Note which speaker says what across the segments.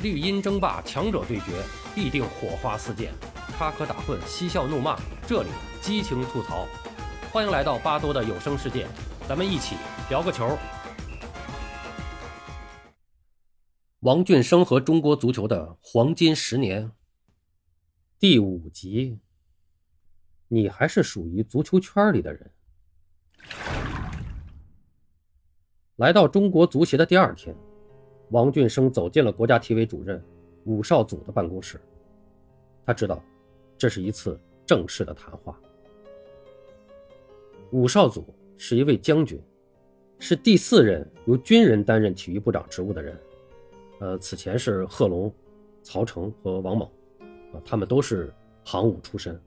Speaker 1: 绿茵争霸，强者对决，必定火花四溅，插科打诨，嬉笑怒骂，这里激情吐槽。欢迎来到巴多的有声世界，咱们一起聊个球。王俊生和中国足球的黄金十年，第五集。你还是属于足球圈里的人。来到中国足协的第二天。王俊生走进了国家体委主任武少祖的办公室。他知道，这是一次正式的谈话。武少祖是一位将军，是第四任由军人担任体育部长职务的人。呃，此前是贺龙、曹成和王猛，啊，他们都是行伍出身。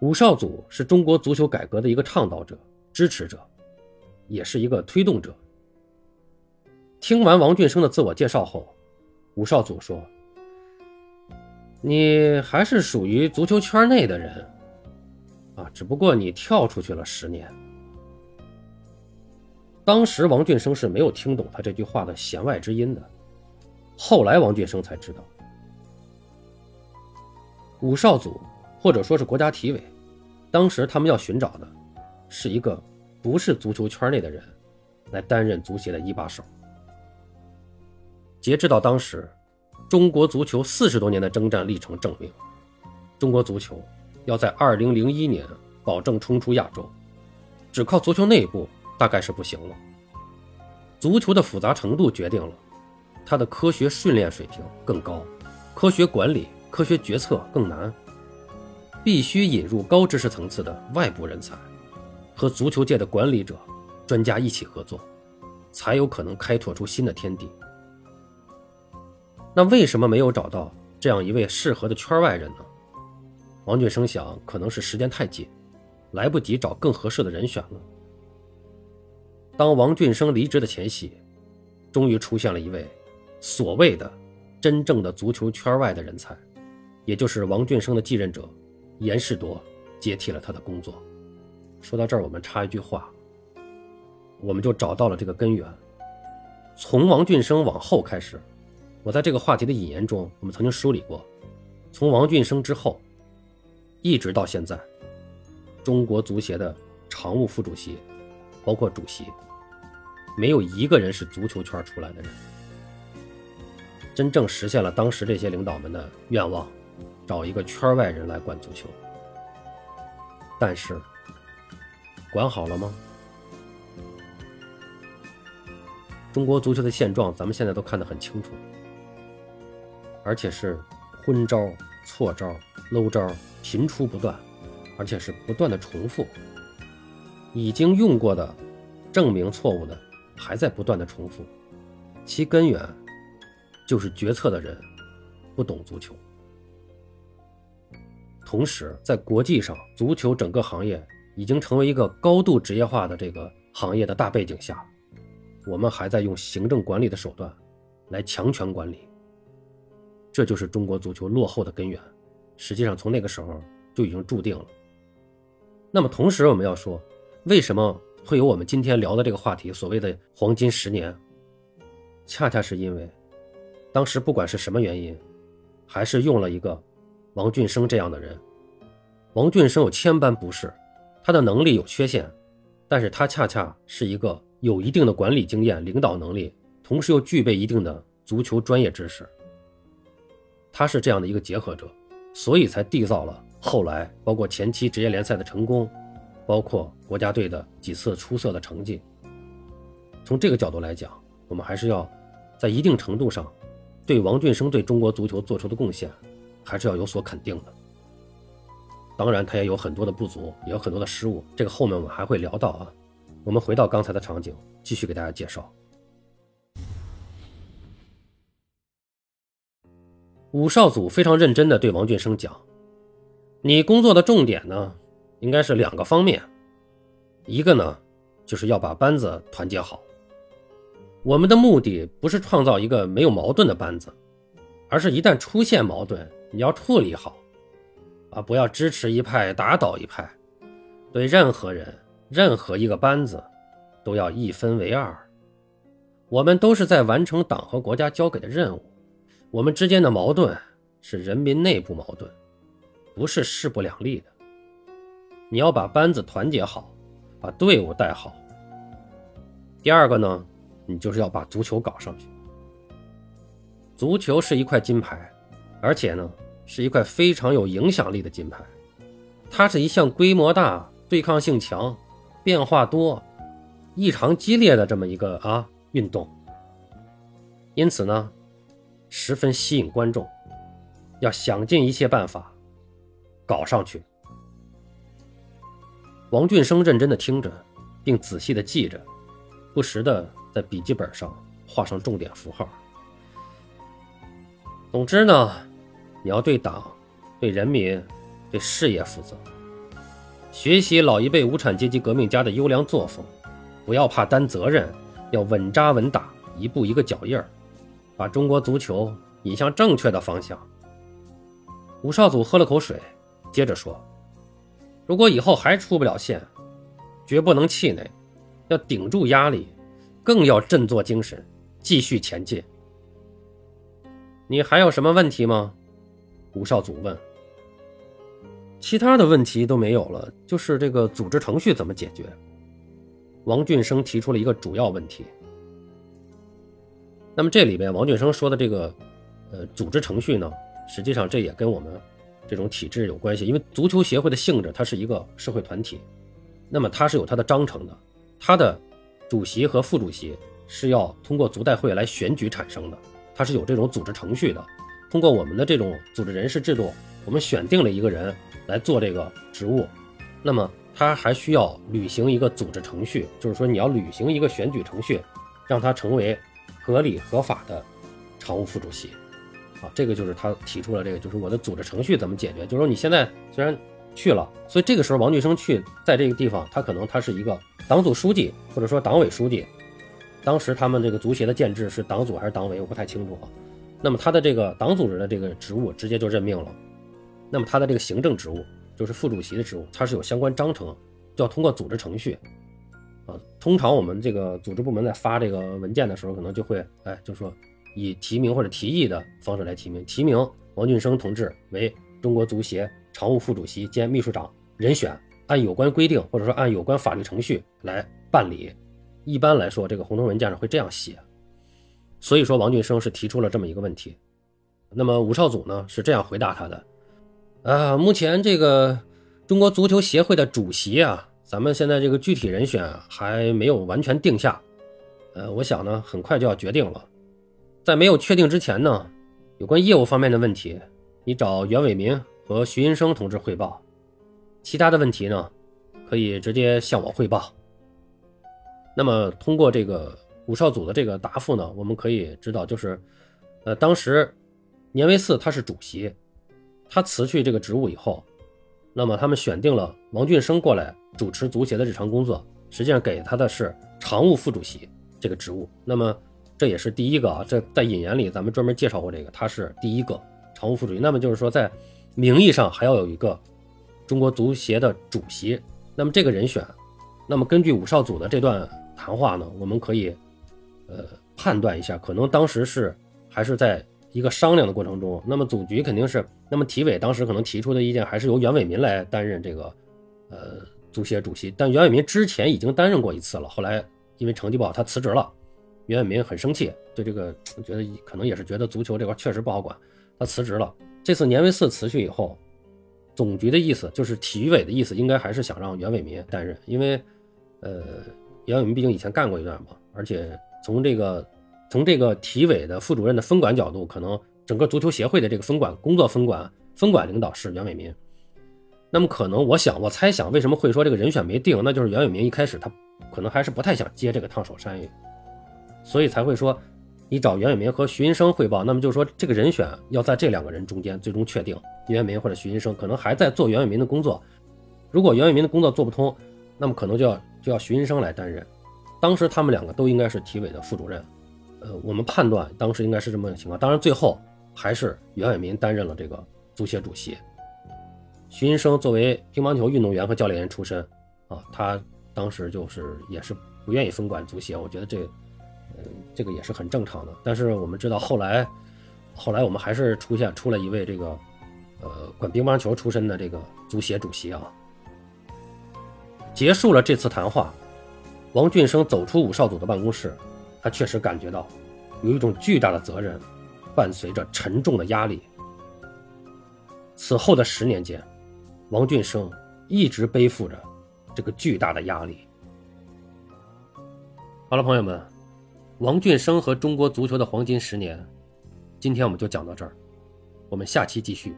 Speaker 1: 武少祖是中国足球改革的一个倡导者、支持者，也是一个推动者。听完王俊生的自我介绍后，武少祖说：“你还是属于足球圈内的人，啊，只不过你跳出去了十年。”当时王俊生是没有听懂他这句话的弦外之音的。后来王俊生才知道，武少祖或者说是国家体委，当时他们要寻找的，是一个不是足球圈内的人，来担任足协的一把手。截止到当时，中国足球四十多年的征战历程证明，中国足球要在二零零一年保证冲出亚洲，只靠足球内部大概是不行了。足球的复杂程度决定了它的科学训练水平更高，科学管理、科学决策更难，必须引入高知识层次的外部人才，和足球界的管理者、专家一起合作，才有可能开拓出新的天地。那为什么没有找到这样一位适合的圈外人呢？王俊生想，可能是时间太紧，来不及找更合适的人选了。当王俊生离职的前夕，终于出现了一位所谓的真正的足球圈外的人才，也就是王俊生的继任者严世铎接替了他的工作。说到这儿，我们插一句话，我们就找到了这个根源，从王俊生往后开始。我在这个话题的引言中，我们曾经梳理过，从王俊生之后，一直到现在，中国足协的常务副主席，包括主席，没有一个人是足球圈出来的人，真正实现了当时这些领导们的愿望，找一个圈外人来管足球。但是，管好了吗？中国足球的现状，咱们现在都看得很清楚。而且是昏招、错招、搂招频出不断，而且是不断的重复。已经用过的、证明错误的，还在不断的重复。其根源就是决策的人不懂足球。同时，在国际上，足球整个行业已经成为一个高度职业化的这个行业的大背景下，我们还在用行政管理的手段来强权管理。这就是中国足球落后的根源，实际上从那个时候就已经注定了。那么同时我们要说，为什么会有我们今天聊的这个话题？所谓的黄金十年，恰恰是因为当时不管是什么原因，还是用了一个王俊生这样的人。王俊生有千般不是，他的能力有缺陷，但是他恰恰是一个有一定的管理经验、领导能力，同时又具备一定的足球专业知识。他是这样的一个结合者，所以才缔造了后来包括前期职业联赛的成功，包括国家队的几次出色的成绩。从这个角度来讲，我们还是要在一定程度上对王俊生对中国足球做出的贡献，还是要有所肯定的。当然，他也有很多的不足，也有很多的失误，这个后面我们还会聊到啊。我们回到刚才的场景，继续给大家介绍。武少祖非常认真地对王俊生讲：“你工作的重点呢，应该是两个方面，一个呢，就是要把班子团结好。我们的目的不是创造一个没有矛盾的班子，而是一旦出现矛盾，你要处理好，啊，不要支持一派打倒一派，对任何人、任何一个班子，都要一分为二。我们都是在完成党和国家交给的任务，我们之间的矛盾是人民内部矛盾，不是势不两立的。你要把班子团结好，把队伍带好。第二个呢，你就是要把足球搞上去。足球是一块金牌，而且呢，是一块非常有影响力的金牌。它是一项规模大、对抗性强、变化多、异常激烈的这么一个啊运动，因此呢，十分吸引观众，要想尽一切办法搞上去。王俊生认真的听着，并仔细的记着，不时的在笔记本上画上重点符号。总之呢，你要对党、对人民。对事业负责，学习老一辈无产阶级革命家的优良作风，不要怕担责任，要稳扎稳打，一步一个脚印儿，把中国足球引向正确的方向。武少祖喝了口水，接着说：“如果以后还出不了线，绝不能气馁，要顶住压力，更要振作精神，继续前进。”你还有什么问题吗？武少祖问。其他的问题都没有了，就是这个组织程序怎么解决？王俊生提出了一个主要问题。那么这里边王俊生说的这个，呃，组织程序呢，实际上这也跟我们这种体制有关系，因为足球协会的性质，它是一个社会团体，那么它是有它的章程的，它的主席和副主席是要通过足代会来选举产生的，它是有这种组织程序的，通过我们的这种组织人事制度，我们选定了一个人。来做这个职务，那么他还需要履行一个组织程序，就是说你要履行一个选举程序，让他成为合理合法的常务副主席。啊，这个就是他提出了这个，就是我的组织程序怎么解决？就是说你现在虽然去了，所以这个时候王俊生去在这个地方，他可能他是一个党组书记或者说党委书记，当时他们这个足协的建制是党组还是党委，我不太清楚啊。那么他的这个党组织的这个职务直接就任命了。那么他的这个行政职务就是副主席的职务，他是有相关章程，就要通过组织程序，啊，通常我们这个组织部门在发这个文件的时候，可能就会，哎，就说以提名或者提议的方式来提名，提名王俊生同志为中国足协常务副主席兼秘书长人选，按有关规定或者说按有关法律程序来办理。一般来说，这个红头文件上会这样写。所以说，王俊生是提出了这么一个问题。那么武少祖呢是这样回答他的。啊，目前这个中国足球协会的主席啊，咱们现在这个具体人选还没有完全定下。呃，我想呢，很快就要决定了。在没有确定之前呢，有关业务方面的问题，你找袁伟民和徐云生同志汇报；其他的问题呢，可以直接向我汇报。那么，通过这个武少祖的这个答复呢，我们可以知道，就是，呃，当时年维四他是主席。他辞去这个职务以后，那么他们选定了王俊生过来主持足协的日常工作，实际上给他的是常务副主席这个职务。那么这也是第一个啊，这在引言里咱们专门介绍过这个，他是第一个常务副主席。那么就是说，在名义上还要有一个中国足协的主席。那么这个人选，那么根据武少祖的这段谈话呢，我们可以呃判断一下，可能当时是还是在。一个商量的过程中，那么总局肯定是，那么体委当时可能提出的意见还是由袁伟民来担任这个，呃，足协主席。但袁伟民之前已经担任过一次了，后来因为成绩不好，他辞职了。袁伟民很生气，对这个觉得可能也是觉得足球这块确实不好管，他辞职了。这次年维四辞去以后，总局的意思就是体育委的意思，应该还是想让袁伟民担任，因为，呃，袁伟民毕竟以前干过一段嘛，而且从这个。从这个体委的副主任的分管角度，可能整个足球协会的这个分管工作分管分管领导是袁伟民。那么可能我想我猜想为什么会说这个人选没定，那就是袁伟民一开始他可能还是不太想接这个烫手山芋，所以才会说你找袁伟民和徐云生汇报。那么就是说这个人选要在这两个人中间最终确定，袁伟民或者徐云生可能还在做袁伟民的工作。如果袁伟民的工作做不通，那么可能就要就要徐云生来担任。当时他们两个都应该是体委的副主任。呃，我们判断当时应该是这么个情况，当然最后还是袁伟民担任了这个足协主席。徐云生作为乒乓球运动员和教练员出身，啊，他当时就是也是不愿意分管足协，我觉得这这个也是很正常的。但是我们知道后来，后来我们还是出现出了一位这个，呃，管乒乓球出身的这个足协主席啊。结束了这次谈话，王俊生走出武少组的办公室，他确实感觉到有一种巨大的责任，伴随着沉重的压力。此后的十年间，王俊生一直背负着这个巨大的压力。好了，朋友们，王俊生和中国足球的黄金十年，今天我们就讲到这儿，我们下期继续。